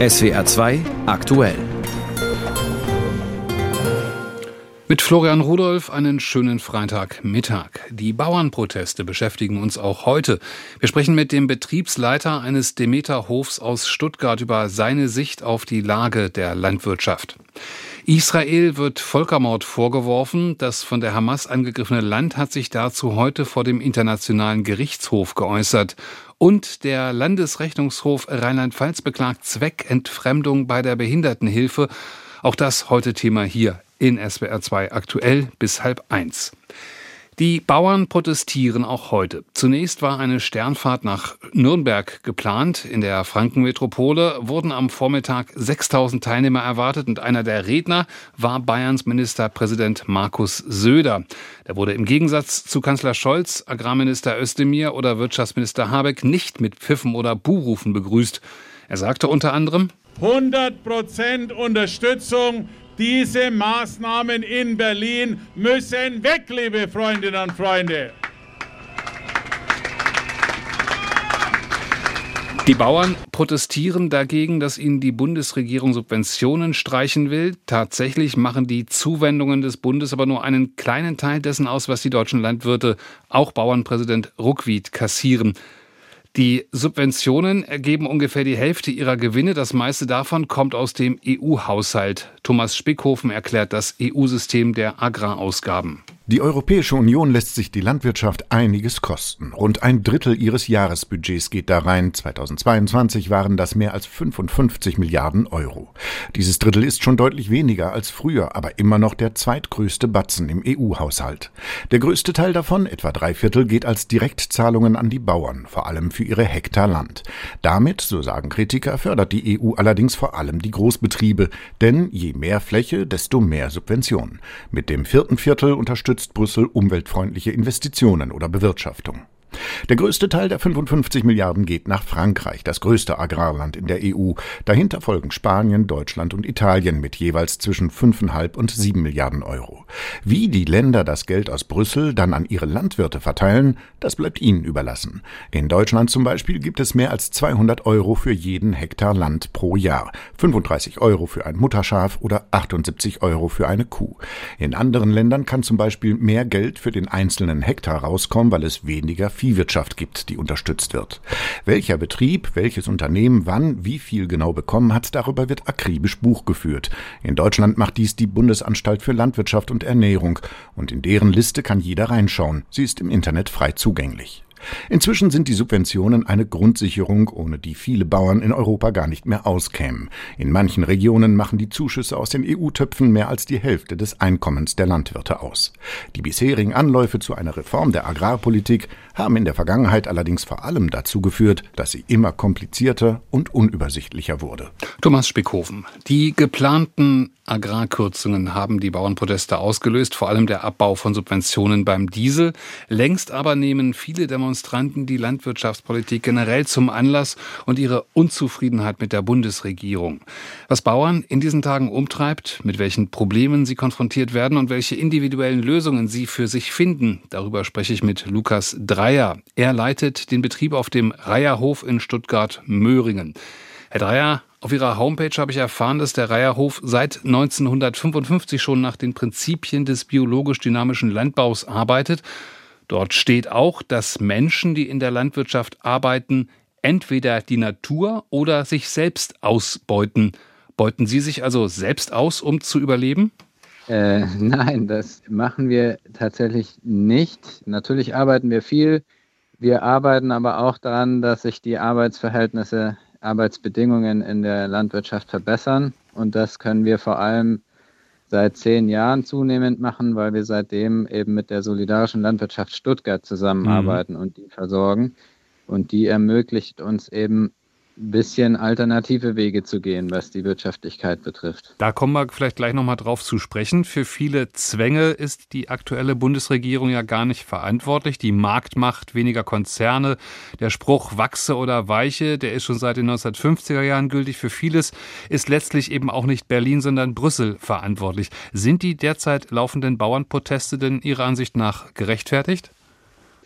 SWR 2 aktuell. Mit Florian Rudolph einen schönen Freitagmittag. Die Bauernproteste beschäftigen uns auch heute. Wir sprechen mit dem Betriebsleiter eines Demeter-Hofs aus Stuttgart über seine Sicht auf die Lage der Landwirtschaft. Israel wird Völkermord vorgeworfen. Das von der Hamas angegriffene Land hat sich dazu heute vor dem Internationalen Gerichtshof geäußert. Und der Landesrechnungshof Rheinland-Pfalz beklagt Zweckentfremdung bei der Behindertenhilfe. Auch das heute Thema hier in SWR 2 aktuell bis halb eins. Die Bauern protestieren auch heute. Zunächst war eine Sternfahrt nach Nürnberg geplant. In der Frankenmetropole wurden am Vormittag 6000 Teilnehmer erwartet und einer der Redner war Bayerns Ministerpräsident Markus Söder. Der wurde im Gegensatz zu Kanzler Scholz, Agrarminister Özdemir oder Wirtschaftsminister Habeck nicht mit Pfiffen oder Buhrufen begrüßt. Er sagte unter anderem 100 Prozent Unterstützung diese Maßnahmen in Berlin müssen weg, liebe Freundinnen und Freunde. Die Bauern protestieren dagegen, dass ihnen die Bundesregierung Subventionen streichen will. Tatsächlich machen die Zuwendungen des Bundes aber nur einen kleinen Teil dessen aus, was die deutschen Landwirte, auch Bauernpräsident Ruckwied, kassieren. Die Subventionen ergeben ungefähr die Hälfte ihrer Gewinne. Das meiste davon kommt aus dem EU-Haushalt. Thomas Spickhofen erklärt das EU-System der Agrarausgaben. Die Europäische Union lässt sich die Landwirtschaft einiges kosten. Rund ein Drittel ihres Jahresbudgets geht da rein. 2022 waren das mehr als 55 Milliarden Euro. Dieses Drittel ist schon deutlich weniger als früher, aber immer noch der zweitgrößte Batzen im EU-Haushalt. Der größte Teil davon, etwa drei Viertel, geht als Direktzahlungen an die Bauern, vor allem für ihre Hektar Land. Damit, so sagen Kritiker, fördert die EU allerdings vor allem die Großbetriebe, denn je mehr Fläche, desto mehr Subventionen. Mit dem vierten Viertel unterstützt unterstützt Brüssel umweltfreundliche Investitionen oder Bewirtschaftung. Der größte Teil der 55 Milliarden geht nach Frankreich, das größte Agrarland in der EU. Dahinter folgen Spanien, Deutschland und Italien mit jeweils zwischen 5,5 und 7 Milliarden Euro. Wie die Länder das Geld aus Brüssel dann an ihre Landwirte verteilen, das bleibt ihnen überlassen. In Deutschland zum Beispiel gibt es mehr als 200 Euro für jeden Hektar Land pro Jahr, 35 Euro für ein Mutterschaf oder 78 Euro für eine Kuh. In anderen Ländern kann zum Beispiel mehr Geld für den einzelnen Hektar rauskommen, weil es weniger Viehwirtschaft gibt, die unterstützt wird. Welcher Betrieb, welches Unternehmen wann wie viel genau bekommen hat, darüber wird akribisch Buch geführt. In Deutschland macht dies die Bundesanstalt für Landwirtschaft und Ernährung und in deren Liste kann jeder reinschauen. Sie ist im Internet frei zugänglich. Inzwischen sind die Subventionen eine Grundsicherung, ohne die viele Bauern in Europa gar nicht mehr auskämen. In manchen Regionen machen die Zuschüsse aus den EU-Töpfen mehr als die Hälfte des Einkommens der Landwirte aus. Die bisherigen Anläufe zu einer Reform der Agrarpolitik haben in der Vergangenheit allerdings vor allem dazu geführt, dass sie immer komplizierter und unübersichtlicher wurde. Thomas Spickhofen. Die geplanten Agrarkürzungen haben die Bauernproteste ausgelöst, vor allem der Abbau von Subventionen beim Diesel. Längst aber nehmen viele Demonstranten die Landwirtschaftspolitik generell zum Anlass und ihre Unzufriedenheit mit der Bundesregierung. Was Bauern in diesen Tagen umtreibt, mit welchen Problemen sie konfrontiert werden und welche individuellen Lösungen sie für sich finden, darüber spreche ich mit Lukas Drei Dreier. Er leitet den Betrieb auf dem Reierhof in Stuttgart-Möhringen. Herr Dreier, auf Ihrer Homepage habe ich erfahren, dass der Reierhof seit 1955 schon nach den Prinzipien des biologisch-dynamischen Landbaus arbeitet. Dort steht auch, dass Menschen, die in der Landwirtschaft arbeiten, entweder die Natur oder sich selbst ausbeuten. Beuten Sie sich also selbst aus, um zu überleben? Äh, nein, das machen wir tatsächlich nicht. Natürlich arbeiten wir viel. Wir arbeiten aber auch daran, dass sich die Arbeitsverhältnisse, Arbeitsbedingungen in der Landwirtschaft verbessern. Und das können wir vor allem seit zehn Jahren zunehmend machen, weil wir seitdem eben mit der Solidarischen Landwirtschaft Stuttgart zusammenarbeiten mhm. und die versorgen. Und die ermöglicht uns eben bisschen alternative Wege zu gehen, was die Wirtschaftlichkeit betrifft. Da kommen wir vielleicht gleich nochmal drauf zu sprechen. Für viele Zwänge ist die aktuelle Bundesregierung ja gar nicht verantwortlich. Die Marktmacht, weniger Konzerne, der Spruch wachse oder weiche, der ist schon seit den 1950er Jahren gültig. Für vieles ist letztlich eben auch nicht Berlin, sondern Brüssel verantwortlich. Sind die derzeit laufenden Bauernproteste denn Ihrer Ansicht nach gerechtfertigt?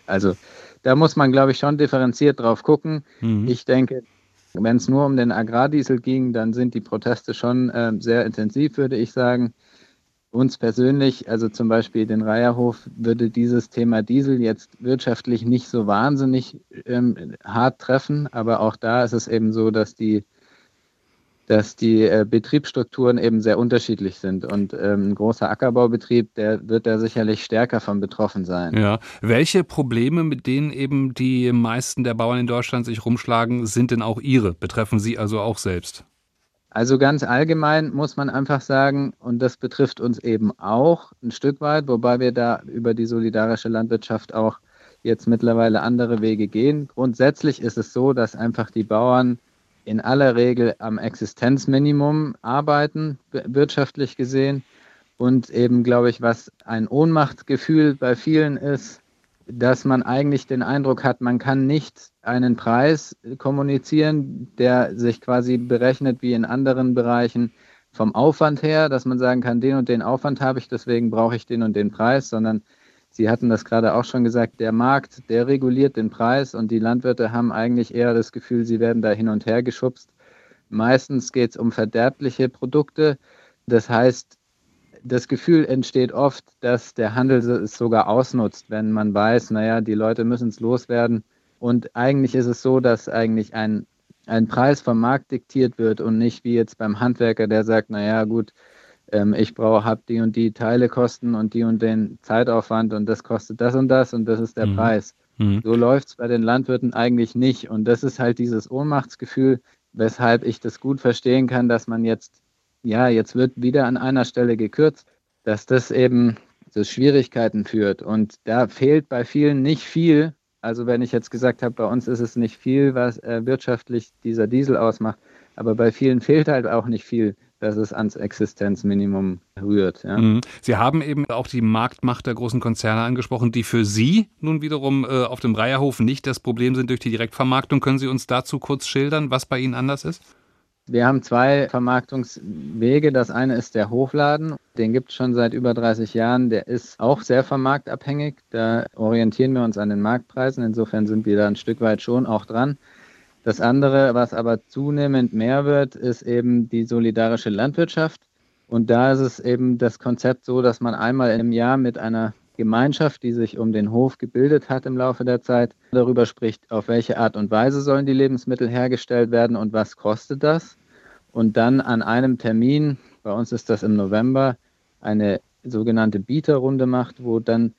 Also da muss man, glaube ich, schon differenziert drauf gucken. Mhm. Ich denke, Wenn es nur um den Agrardiesel ging, dann sind die Proteste schon äh, sehr intensiv, würde ich sagen. Uns persönlich, also zum Beispiel den Reiherhof, würde dieses Thema Diesel jetzt wirtschaftlich nicht so wahnsinnig ähm, hart treffen, aber auch da ist es eben so, dass die dass die äh, Betriebsstrukturen eben sehr unterschiedlich sind. Und ähm, ein großer Ackerbaubetrieb, der wird da sicherlich stärker von betroffen sein. Ja. Welche Probleme, mit denen eben die meisten der Bauern in Deutschland sich rumschlagen, sind denn auch Ihre? Betreffen Sie also auch selbst? Also ganz allgemein muss man einfach sagen, und das betrifft uns eben auch ein Stück weit, wobei wir da über die solidarische Landwirtschaft auch jetzt mittlerweile andere Wege gehen. Grundsätzlich ist es so, dass einfach die Bauern in aller Regel am Existenzminimum arbeiten, wirtschaftlich gesehen. Und eben, glaube ich, was ein Ohnmachtsgefühl bei vielen ist, dass man eigentlich den Eindruck hat, man kann nicht einen Preis kommunizieren, der sich quasi berechnet wie in anderen Bereichen vom Aufwand her, dass man sagen kann, den und den Aufwand habe ich, deswegen brauche ich den und den Preis, sondern Sie hatten das gerade auch schon gesagt, der Markt, der reguliert den Preis und die Landwirte haben eigentlich eher das Gefühl, sie werden da hin und her geschubst. Meistens geht es um verderbliche Produkte. Das heißt, das Gefühl entsteht oft, dass der Handel es sogar ausnutzt, wenn man weiß, naja, die Leute müssen es loswerden. Und eigentlich ist es so, dass eigentlich ein, ein Preis vom Markt diktiert wird und nicht wie jetzt beim Handwerker, der sagt, naja, gut, ähm, ich brauche, habe die und die Teile kosten und die und den Zeitaufwand und das kostet das und das und das ist der mhm. Preis. Mhm. So läuft es bei den Landwirten eigentlich nicht. Und das ist halt dieses Ohnmachtsgefühl, weshalb ich das gut verstehen kann, dass man jetzt, ja, jetzt wird wieder an einer Stelle gekürzt, dass das eben zu Schwierigkeiten führt. Und da fehlt bei vielen nicht viel. Also wenn ich jetzt gesagt habe, bei uns ist es nicht viel, was äh, wirtschaftlich dieser Diesel ausmacht, aber bei vielen fehlt halt auch nicht viel dass es ans Existenzminimum rührt. Ja. Mhm. Sie haben eben auch die Marktmacht der großen Konzerne angesprochen, die für Sie nun wiederum äh, auf dem Reiherhof nicht das Problem sind durch die Direktvermarktung. Können Sie uns dazu kurz schildern, was bei Ihnen anders ist? Wir haben zwei Vermarktungswege. Das eine ist der Hofladen. Den gibt es schon seit über 30 Jahren. Der ist auch sehr vermarktabhängig. Da orientieren wir uns an den Marktpreisen. Insofern sind wir da ein Stück weit schon auch dran. Das andere, was aber zunehmend mehr wird, ist eben die solidarische Landwirtschaft. Und da ist es eben das Konzept so, dass man einmal im Jahr mit einer Gemeinschaft, die sich um den Hof gebildet hat im Laufe der Zeit, darüber spricht, auf welche Art und Weise sollen die Lebensmittel hergestellt werden und was kostet das. Und dann an einem Termin, bei uns ist das im November, eine sogenannte Bieterrunde macht, wo dann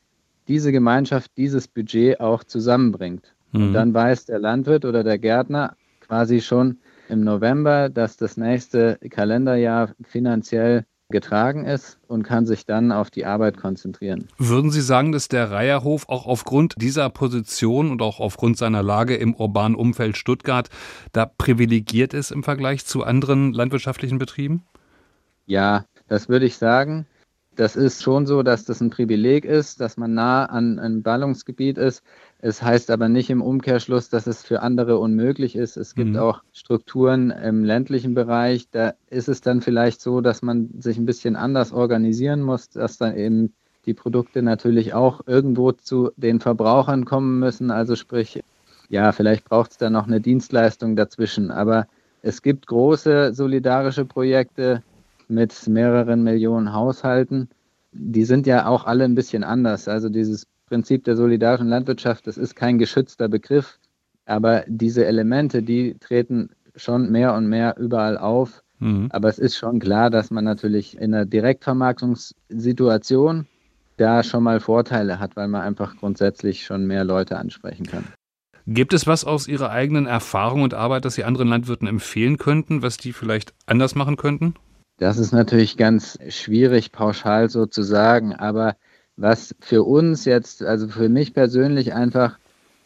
diese Gemeinschaft dieses Budget auch zusammenbringt. Und mhm. dann weiß der Landwirt oder der Gärtner quasi schon im November, dass das nächste Kalenderjahr finanziell getragen ist und kann sich dann auf die Arbeit konzentrieren. Würden Sie sagen, dass der Reiherhof auch aufgrund dieser Position und auch aufgrund seiner Lage im urbanen Umfeld Stuttgart da privilegiert ist im Vergleich zu anderen landwirtschaftlichen Betrieben? Ja, das würde ich sagen. Das ist schon so, dass das ein Privileg ist, dass man nah an einem Ballungsgebiet ist. Es heißt aber nicht im Umkehrschluss, dass es für andere unmöglich ist. Es gibt mhm. auch Strukturen im ländlichen Bereich. Da ist es dann vielleicht so, dass man sich ein bisschen anders organisieren muss, dass dann eben die Produkte natürlich auch irgendwo zu den Verbrauchern kommen müssen. Also sprich, ja, vielleicht braucht es da noch eine Dienstleistung dazwischen. Aber es gibt große solidarische Projekte mit mehreren Millionen Haushalten. Die sind ja auch alle ein bisschen anders. Also dieses Prinzip der solidarischen Landwirtschaft, das ist kein geschützter Begriff, aber diese Elemente, die treten schon mehr und mehr überall auf. Mhm. Aber es ist schon klar, dass man natürlich in einer Direktvermarktungssituation da schon mal Vorteile hat, weil man einfach grundsätzlich schon mehr Leute ansprechen kann. Gibt es was aus Ihrer eigenen Erfahrung und Arbeit, das Sie anderen Landwirten empfehlen könnten, was die vielleicht anders machen könnten? Das ist natürlich ganz schwierig pauschal so zu sagen, aber was für uns jetzt, also für mich persönlich einfach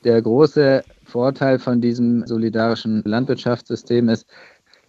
der große Vorteil von diesem solidarischen Landwirtschaftssystem ist,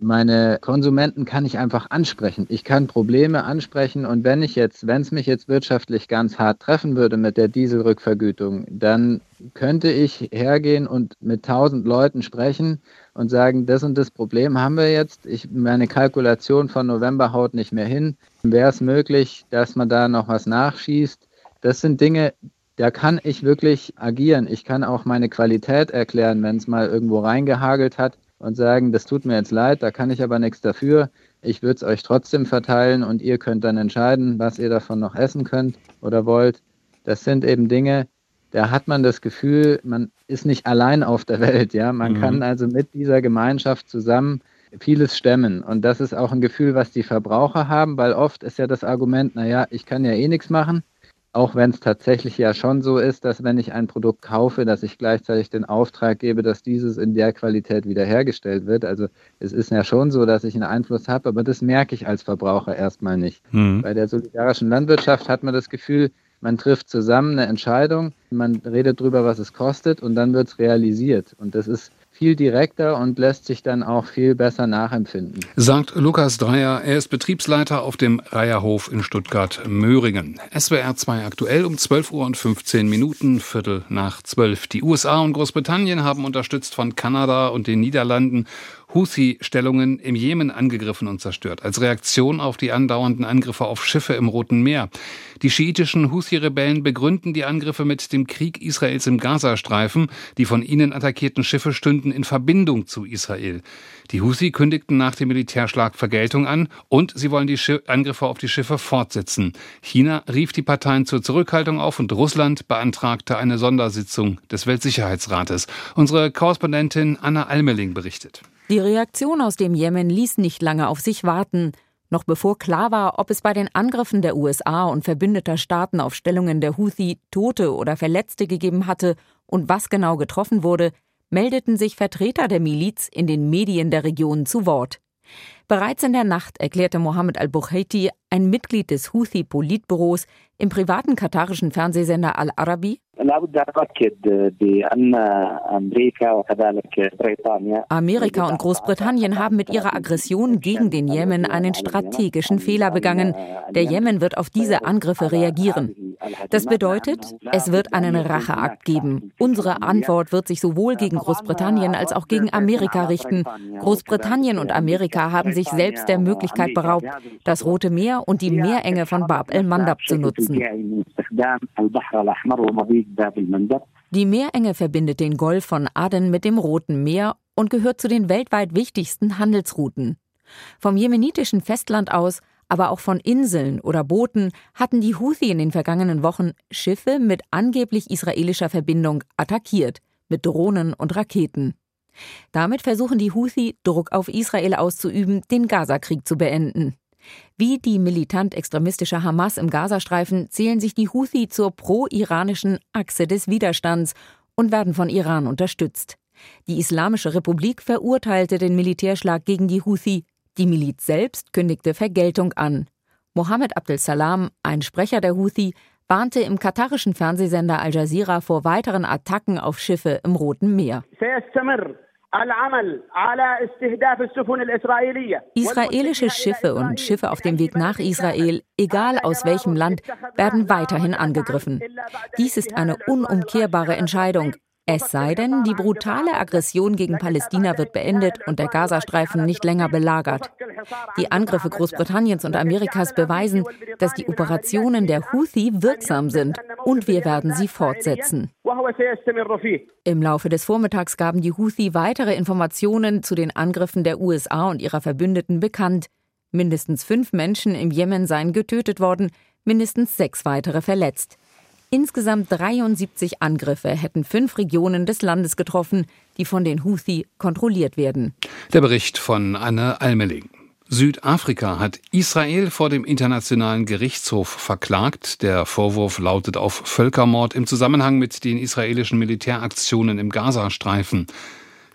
meine Konsumenten kann ich einfach ansprechen. Ich kann Probleme ansprechen und wenn ich jetzt, wenn es mich jetzt wirtschaftlich ganz hart treffen würde mit der Dieselrückvergütung, dann könnte ich hergehen und mit tausend Leuten sprechen und sagen, das und das Problem haben wir jetzt. Ich, meine Kalkulation von November haut nicht mehr hin. Wäre es möglich, dass man da noch was nachschießt? Das sind Dinge, da kann ich wirklich agieren. Ich kann auch meine Qualität erklären, wenn es mal irgendwo reingehagelt hat. und sagen, das tut mir jetzt leid, da kann ich aber nichts dafür. Ich würde es euch trotzdem verteilen und ihr könnt dann entscheiden, was ihr davon noch essen könnt oder wollt. Das sind eben Dinge, da hat man das Gefühl, man ist nicht allein auf der Welt. Ja, man mhm. kann also mit dieser Gemeinschaft zusammen vieles stemmen. Und das ist auch ein Gefühl, was die Verbraucher haben, weil oft ist ja das Argument, naja, ich kann ja eh nichts machen. Auch wenn es tatsächlich ja schon so ist, dass wenn ich ein Produkt kaufe, dass ich gleichzeitig den Auftrag gebe, dass dieses in der Qualität wiederhergestellt wird. Also es ist ja schon so, dass ich einen Einfluss habe, aber das merke ich als Verbraucher erstmal nicht. Mhm. Bei der solidarischen Landwirtschaft hat man das Gefühl, man trifft zusammen eine Entscheidung, man redet darüber, was es kostet und dann wird es realisiert. Und das ist viel direkter und lässt sich dann auch viel besser nachempfinden. Sagt Lukas Dreier, er ist Betriebsleiter auf dem Reierhof in Stuttgart-Möhringen. SWR 2 aktuell um 12 Uhr und 15 Minuten, Viertel nach 12. Die USA und Großbritannien haben unterstützt von Kanada und den Niederlanden Houthi-Stellungen im Jemen angegriffen und zerstört, als Reaktion auf die andauernden Angriffe auf Schiffe im Roten Meer. Die schiitischen Houthi-Rebellen begründen die Angriffe mit dem Krieg Israels im Gazastreifen. Die von ihnen attackierten Schiffe stünden in Verbindung zu Israel. Die Houthi kündigten nach dem Militärschlag Vergeltung an und sie wollen die Angriffe auf die Schiffe fortsetzen. China rief die Parteien zur Zurückhaltung auf und Russland beantragte eine Sondersitzung des Weltsicherheitsrates. Unsere Korrespondentin Anna Almeling berichtet. Die Reaktion aus dem Jemen ließ nicht lange auf sich warten. Noch bevor klar war, ob es bei den Angriffen der USA und verbündeter Staaten auf Stellungen der Houthi Tote oder Verletzte gegeben hatte und was genau getroffen wurde, meldeten sich Vertreter der Miliz in den Medien der Region zu Wort. Bereits in der Nacht erklärte Mohammed al-Bukhaiti, ein Mitglied des Houthi-Politbüros, im privaten katarischen Fernsehsender Al-Arabi, Amerika und Großbritannien haben mit ihrer Aggression gegen den Jemen einen strategischen Fehler begangen. Der Jemen wird auf diese Angriffe reagieren. Das bedeutet, es wird einen Racheakt geben. Unsere Antwort wird sich sowohl gegen Großbritannien als auch gegen Amerika richten. Großbritannien und Amerika haben sich selbst der Möglichkeit beraubt, das Rote Meer und die Meerenge von Bab el-Mandab zu nutzen. Die Meerenge verbindet den Golf von Aden mit dem Roten Meer und gehört zu den weltweit wichtigsten Handelsrouten. Vom jemenitischen Festland aus, aber auch von Inseln oder Booten hatten die Houthi in den vergangenen Wochen Schiffe mit angeblich israelischer Verbindung attackiert, mit Drohnen und Raketen. Damit versuchen die Houthi, Druck auf Israel auszuüben, den Gazakrieg zu beenden. Wie die militant-extremistische Hamas im Gazastreifen zählen sich die Houthi zur pro-iranischen Achse des Widerstands und werden von Iran unterstützt. Die Islamische Republik verurteilte den Militärschlag gegen die Houthi. Die Miliz selbst kündigte Vergeltung an. Mohammed Abdel Salam, ein Sprecher der Houthi, warnte im katarischen Fernsehsender Al Jazeera vor weiteren Attacken auf Schiffe im Roten Meer. Israelische Schiffe und Schiffe auf dem Weg nach Israel, egal aus welchem Land, werden weiterhin angegriffen. Dies ist eine unumkehrbare Entscheidung. Es sei denn, die brutale Aggression gegen Palästina wird beendet und der Gazastreifen nicht länger belagert. Die Angriffe Großbritanniens und Amerikas beweisen, dass die Operationen der Houthi wirksam sind und wir werden sie fortsetzen. Im Laufe des Vormittags gaben die Houthi weitere Informationen zu den Angriffen der USA und ihrer Verbündeten bekannt. Mindestens fünf Menschen im Jemen seien getötet worden, mindestens sechs weitere verletzt. Insgesamt 73 Angriffe hätten fünf Regionen des Landes getroffen, die von den Houthi kontrolliert werden. Der Bericht von Anne Almeling. Südafrika hat Israel vor dem Internationalen Gerichtshof verklagt. Der Vorwurf lautet auf Völkermord im Zusammenhang mit den israelischen Militäraktionen im Gazastreifen.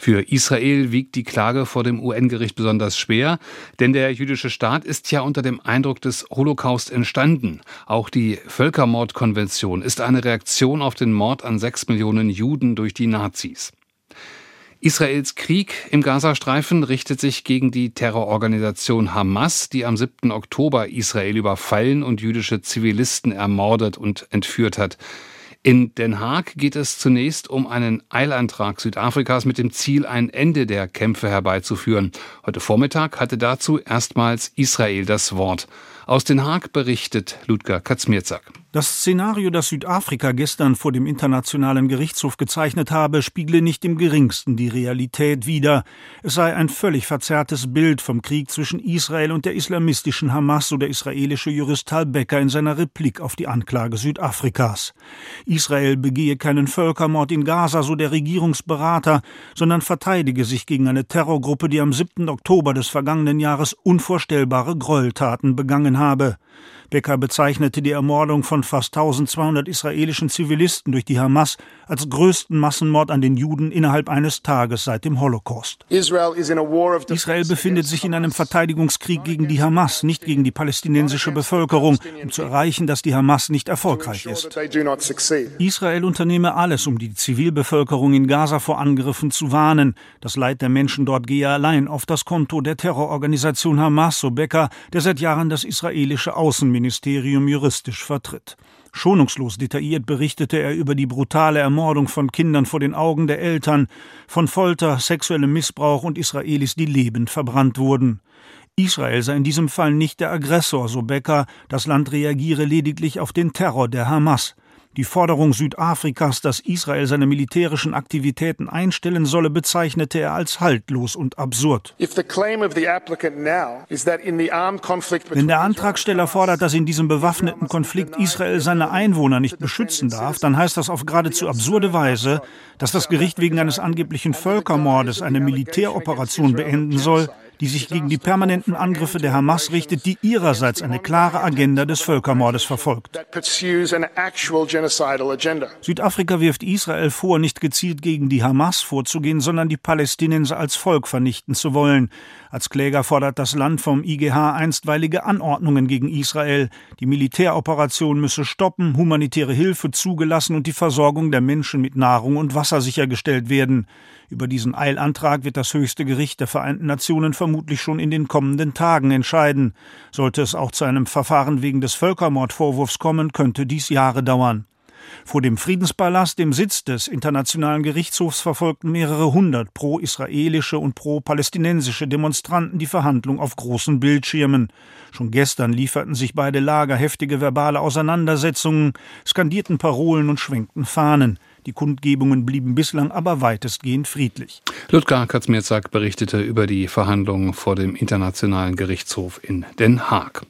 Für Israel wiegt die Klage vor dem UN-Gericht besonders schwer, denn der jüdische Staat ist ja unter dem Eindruck des Holocaust entstanden. Auch die Völkermordkonvention ist eine Reaktion auf den Mord an sechs Millionen Juden durch die Nazis. Israels Krieg im Gazastreifen richtet sich gegen die Terrororganisation Hamas, die am 7. Oktober Israel überfallen und jüdische Zivilisten ermordet und entführt hat. In Den Haag geht es zunächst um einen Eilantrag Südafrikas mit dem Ziel, ein Ende der Kämpfe herbeizuführen. Heute Vormittag hatte dazu erstmals Israel das Wort. Aus Den Haag berichtet Ludger Katzmierzak. Das Szenario, das Südafrika gestern vor dem Internationalen Gerichtshof gezeichnet habe, spiegle nicht im geringsten die Realität wider. Es sei ein völlig verzerrtes Bild vom Krieg zwischen Israel und der islamistischen Hamas, so der israelische Jurist Tal Becker in seiner Replik auf die Anklage Südafrikas. Israel begehe keinen Völkermord in Gaza, so der Regierungsberater, sondern verteidige sich gegen eine Terrorgruppe, die am 7. Oktober des vergangenen Jahres unvorstellbare Gräueltaten begangen habe. Becker bezeichnete die Ermordung von fast 1200 israelischen Zivilisten durch die Hamas als größten Massenmord an den Juden innerhalb eines Tages seit dem Holocaust. Israel befindet sich in einem Verteidigungskrieg gegen die Hamas, nicht gegen die palästinensische Bevölkerung, um zu erreichen, dass die Hamas nicht erfolgreich ist. Israel unternehme alles, um die Zivilbevölkerung in Gaza vor Angriffen zu warnen. Das Leid der Menschen dort gehe allein auf das Konto der Terrororganisation Hamas, so Becker, der seit Jahren das israelische Außenministerium juristisch vertritt. Schonungslos detailliert berichtete er über die brutale Ermordung von Kindern vor den Augen der Eltern, von Folter, sexuellem Missbrauch und Israelis, die lebend verbrannt wurden. Israel sei in diesem Fall nicht der Aggressor, so Becker, das Land reagiere lediglich auf den Terror der Hamas. Die Forderung Südafrikas, dass Israel seine militärischen Aktivitäten einstellen solle, bezeichnete er als haltlos und absurd. Wenn der Antragsteller fordert, dass in diesem bewaffneten Konflikt Israel seine Einwohner nicht beschützen darf, dann heißt das auf geradezu absurde Weise, dass das Gericht wegen eines angeblichen Völkermordes eine Militäroperation beenden soll, die sich gegen die permanenten Angriffe der Hamas richtet, die ihrerseits eine klare Agenda des Völkermordes verfolgt. Südafrika wirft Israel vor, nicht gezielt gegen die Hamas vorzugehen, sondern die Palästinenser als Volk vernichten zu wollen. Als Kläger fordert das Land vom IGH einstweilige Anordnungen gegen Israel. Die Militäroperation müsse stoppen, humanitäre Hilfe zugelassen und die Versorgung der Menschen mit Nahrung und Wasser sichergestellt werden. Über diesen Eilantrag wird das höchste Gericht der Vereinten Nationen vermutlich schon in den kommenden Tagen entscheiden. Sollte es auch zu einem Verfahren wegen des Völkermordvorwurfs kommen, könnte dies Jahre dauern. Vor dem Friedenspalast, dem Sitz des Internationalen Gerichtshofs, verfolgten mehrere hundert pro-israelische und pro-palästinensische Demonstranten die Verhandlung auf großen Bildschirmen. Schon gestern lieferten sich beide Lager heftige verbale Auseinandersetzungen, skandierten Parolen und schwenkten Fahnen. Die Kundgebungen blieben bislang aber weitestgehend friedlich. Ludger Katzmierzak berichtete über die Verhandlungen vor dem Internationalen Gerichtshof in Den Haag.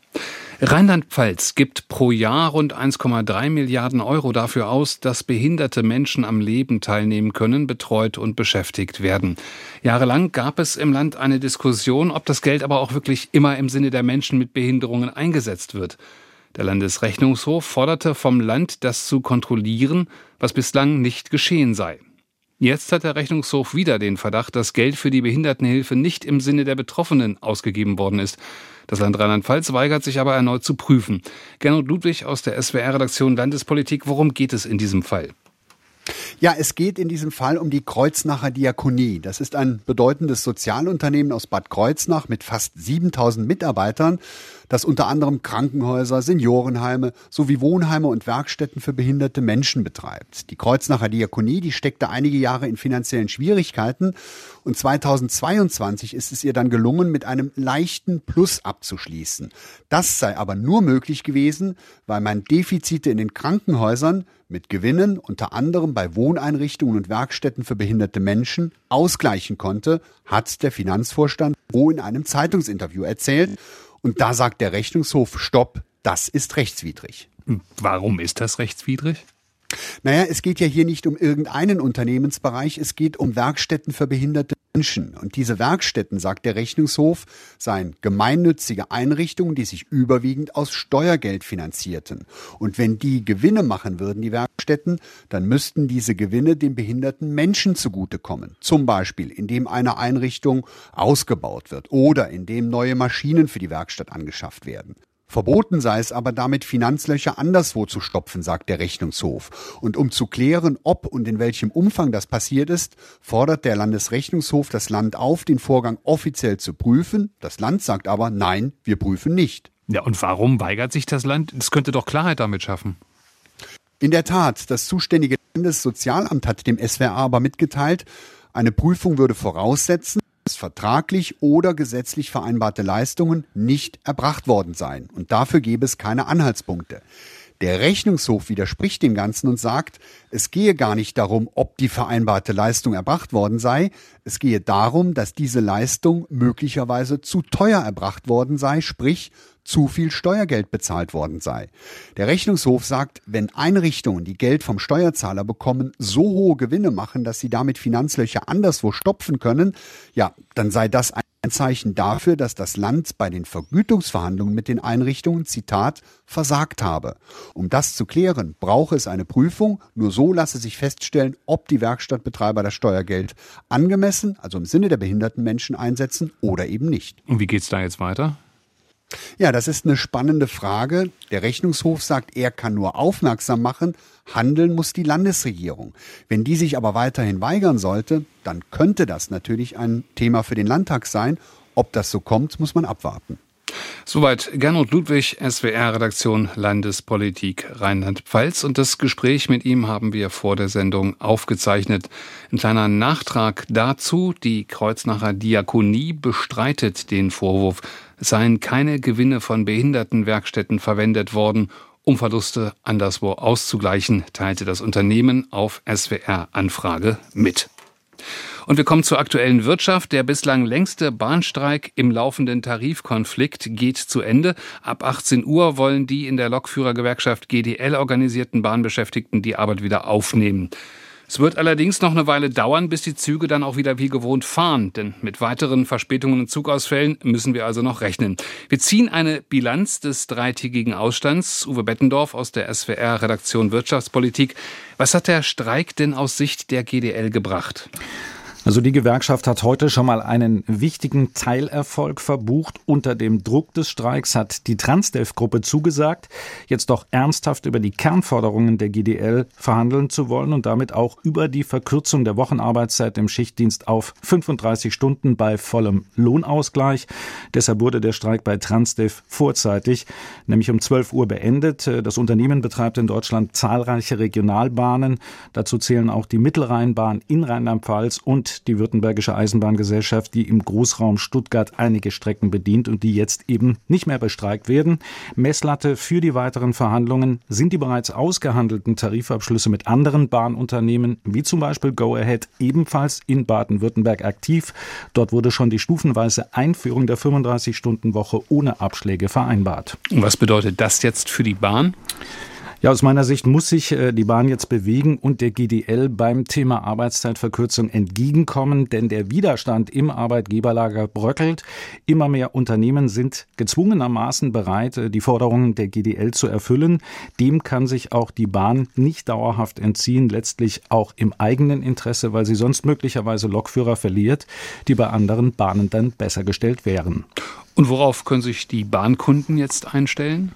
Rheinland-Pfalz gibt pro Jahr rund 1,3 Milliarden Euro dafür aus, dass behinderte Menschen am Leben teilnehmen können, betreut und beschäftigt werden. Jahrelang gab es im Land eine Diskussion, ob das Geld aber auch wirklich immer im Sinne der Menschen mit Behinderungen eingesetzt wird. Der Landesrechnungshof forderte vom Land, das zu kontrollieren, was bislang nicht geschehen sei. Jetzt hat der Rechnungshof wieder den Verdacht, dass Geld für die Behindertenhilfe nicht im Sinne der Betroffenen ausgegeben worden ist. Das Land Rheinland-Pfalz weigert sich aber erneut zu prüfen. Gernot Ludwig aus der SWR-Redaktion Landespolitik, worum geht es in diesem Fall? Ja, es geht in diesem Fall um die Kreuznacher Diakonie. Das ist ein bedeutendes Sozialunternehmen aus Bad Kreuznach mit fast 7000 Mitarbeitern, das unter anderem Krankenhäuser, Seniorenheime sowie Wohnheime und Werkstätten für behinderte Menschen betreibt. Die Kreuznacher Diakonie, die steckte einige Jahre in finanziellen Schwierigkeiten und 2022 ist es ihr dann gelungen, mit einem leichten Plus abzuschließen. Das sei aber nur möglich gewesen, weil man Defizite in den Krankenhäusern mit Gewinnen unter anderem bei Wohneinrichtungen und Werkstätten für behinderte Menschen ausgleichen konnte, hat der Finanzvorstand wo in einem Zeitungsinterview erzählt. Und da sagt der Rechnungshof, stopp, das ist rechtswidrig. Warum ist das rechtswidrig? Naja, es geht ja hier nicht um irgendeinen Unternehmensbereich, es geht um Werkstätten für behinderte Menschen. Und diese Werkstätten, sagt der Rechnungshof, seien gemeinnützige Einrichtungen, die sich überwiegend aus Steuergeld finanzierten. Und wenn die Gewinne machen würden, die Werkstätten, dann müssten diese Gewinne den behinderten Menschen zugutekommen. Zum Beispiel, indem eine Einrichtung ausgebaut wird oder indem neue Maschinen für die Werkstatt angeschafft werden. Verboten sei es aber damit, Finanzlöcher anderswo zu stopfen, sagt der Rechnungshof. Und um zu klären, ob und in welchem Umfang das passiert ist, fordert der Landesrechnungshof das Land auf, den Vorgang offiziell zu prüfen. Das Land sagt aber, nein, wir prüfen nicht. Ja, und warum weigert sich das Land? Es könnte doch Klarheit damit schaffen. In der Tat, das zuständige Landessozialamt hat dem SWR aber mitgeteilt, eine Prüfung würde voraussetzen, vertraglich oder gesetzlich vereinbarte Leistungen nicht erbracht worden seien. Und dafür gäbe es keine Anhaltspunkte. Der Rechnungshof widerspricht dem Ganzen und sagt, es gehe gar nicht darum, ob die vereinbarte Leistung erbracht worden sei, es gehe darum, dass diese Leistung möglicherweise zu teuer erbracht worden sei, sprich zu viel Steuergeld bezahlt worden sei. Der Rechnungshof sagt, wenn Einrichtungen, die Geld vom Steuerzahler bekommen, so hohe Gewinne machen, dass sie damit Finanzlöcher anderswo stopfen können, ja, dann sei das ein Zeichen dafür, dass das Land bei den Vergütungsverhandlungen mit den Einrichtungen, Zitat, versagt habe. Um das zu klären, brauche es eine Prüfung. Nur so lasse sich feststellen, ob die Werkstattbetreiber das Steuergeld angemessen, also im Sinne der behinderten Menschen einsetzen oder eben nicht. Und wie geht's da jetzt weiter? Ja, das ist eine spannende Frage. Der Rechnungshof sagt, er kann nur aufmerksam machen, handeln muss die Landesregierung. Wenn die sich aber weiterhin weigern sollte, dann könnte das natürlich ein Thema für den Landtag sein. Ob das so kommt, muss man abwarten. Soweit Gernot Ludwig, SWR-Redaktion Landespolitik Rheinland-Pfalz. Und das Gespräch mit ihm haben wir vor der Sendung aufgezeichnet. Ein kleiner Nachtrag dazu. Die Kreuznacher Diakonie bestreitet den Vorwurf, seien keine Gewinne von Behindertenwerkstätten verwendet worden, um Verluste anderswo auszugleichen, teilte das Unternehmen auf SWR-Anfrage mit. Und wir kommen zur aktuellen Wirtschaft. Der bislang längste Bahnstreik im laufenden Tarifkonflikt geht zu Ende. Ab 18 Uhr wollen die in der Lokführergewerkschaft GDL organisierten Bahnbeschäftigten die Arbeit wieder aufnehmen. Es wird allerdings noch eine Weile dauern, bis die Züge dann auch wieder wie gewohnt fahren, denn mit weiteren Verspätungen und Zugausfällen müssen wir also noch rechnen. Wir ziehen eine Bilanz des dreitägigen Ausstands. Uwe Bettendorf aus der SWR Redaktion Wirtschaftspolitik. Was hat der Streik denn aus Sicht der GDL gebracht? Also die Gewerkschaft hat heute schon mal einen wichtigen Teilerfolg verbucht. Unter dem Druck des Streiks hat die Transdev-Gruppe zugesagt, jetzt doch ernsthaft über die Kernforderungen der GDL verhandeln zu wollen und damit auch über die Verkürzung der Wochenarbeitszeit im Schichtdienst auf 35 Stunden bei vollem Lohnausgleich. Deshalb wurde der Streik bei Transdev vorzeitig, nämlich um 12 Uhr beendet. Das Unternehmen betreibt in Deutschland zahlreiche Regionalbahnen. Dazu zählen auch die Mittelrheinbahn in Rheinland-Pfalz und die Württembergische Eisenbahngesellschaft, die im Großraum Stuttgart einige Strecken bedient und die jetzt eben nicht mehr bestreikt werden. Messlatte für die weiteren Verhandlungen sind die bereits ausgehandelten Tarifabschlüsse mit anderen Bahnunternehmen, wie zum Beispiel Go Ahead, ebenfalls in Baden-Württemberg aktiv. Dort wurde schon die stufenweise Einführung der 35-Stunden-Woche ohne Abschläge vereinbart. Und was bedeutet das jetzt für die Bahn? Ja, aus meiner Sicht muss sich äh, die Bahn jetzt bewegen und der GDL beim Thema Arbeitszeitverkürzung entgegenkommen, denn der Widerstand im Arbeitgeberlager bröckelt. Immer mehr Unternehmen sind gezwungenermaßen bereit, äh, die Forderungen der GDL zu erfüllen. Dem kann sich auch die Bahn nicht dauerhaft entziehen, letztlich auch im eigenen Interesse, weil sie sonst möglicherweise Lokführer verliert, die bei anderen Bahnen dann besser gestellt wären. Und worauf können sich die Bahnkunden jetzt einstellen?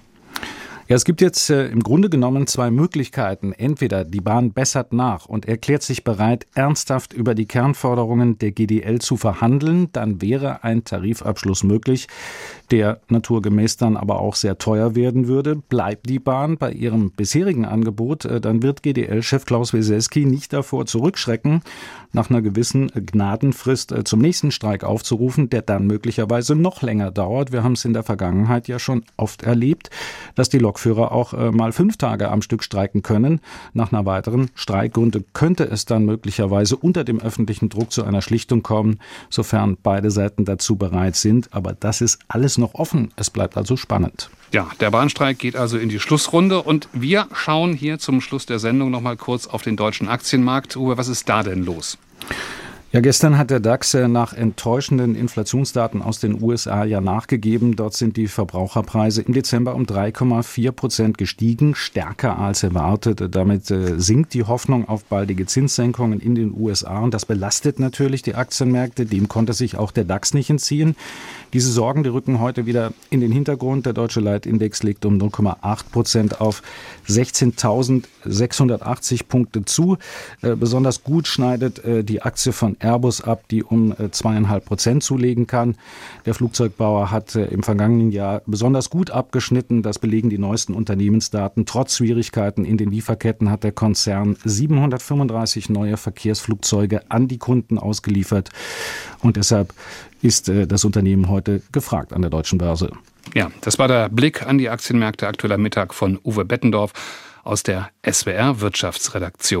Ja, es gibt jetzt äh, im Grunde genommen zwei Möglichkeiten. Entweder die Bahn bessert nach und erklärt sich bereit, ernsthaft über die Kernforderungen der GDL zu verhandeln, dann wäre ein Tarifabschluss möglich, der naturgemäß dann aber auch sehr teuer werden würde. Bleibt die Bahn bei ihrem bisherigen Angebot, äh, dann wird GDL-Chef Klaus Wieselski nicht davor zurückschrecken, nach einer gewissen Gnadenfrist äh, zum nächsten Streik aufzurufen, der dann möglicherweise noch länger dauert. Wir haben es in der Vergangenheit ja schon oft erlebt, dass die Lok Lokführer auch äh, mal fünf Tage am Stück streiken können. Nach einer weiteren Streikgründe könnte es dann möglicherweise unter dem öffentlichen Druck zu einer Schlichtung kommen, sofern beide Seiten dazu bereit sind. Aber das ist alles noch offen. Es bleibt also spannend. Ja, der Bahnstreik geht also in die Schlussrunde und wir schauen hier zum Schluss der Sendung noch mal kurz auf den deutschen Aktienmarkt. Uwe, was ist da denn los? Ja, gestern hat der DAX äh, nach enttäuschenden Inflationsdaten aus den USA ja nachgegeben. Dort sind die Verbraucherpreise im Dezember um 3,4 Prozent gestiegen, stärker als erwartet. Damit äh, sinkt die Hoffnung auf baldige Zinssenkungen in den USA und das belastet natürlich die Aktienmärkte. Dem konnte sich auch der DAX nicht entziehen. Diese Sorgen, die rücken heute wieder in den Hintergrund. Der deutsche Leitindex liegt um 0,8 Prozent auf 16.680 Punkte zu. Äh, besonders gut schneidet die Aktie von Airbus ab, die um äh, zweieinhalb Prozent zulegen kann. Der Flugzeugbauer hat äh, im vergangenen Jahr besonders gut abgeschnitten. Das belegen die neuesten Unternehmensdaten. Trotz Schwierigkeiten in den Lieferketten hat der Konzern 735 neue Verkehrsflugzeuge an die Kunden ausgeliefert. Und deshalb ist äh, das Unternehmen heute gefragt an der deutschen Börse. Ja, das war der Blick an die Aktienmärkte aktueller Mittag von Uwe Bettendorf aus der SWR Wirtschaftsredaktion.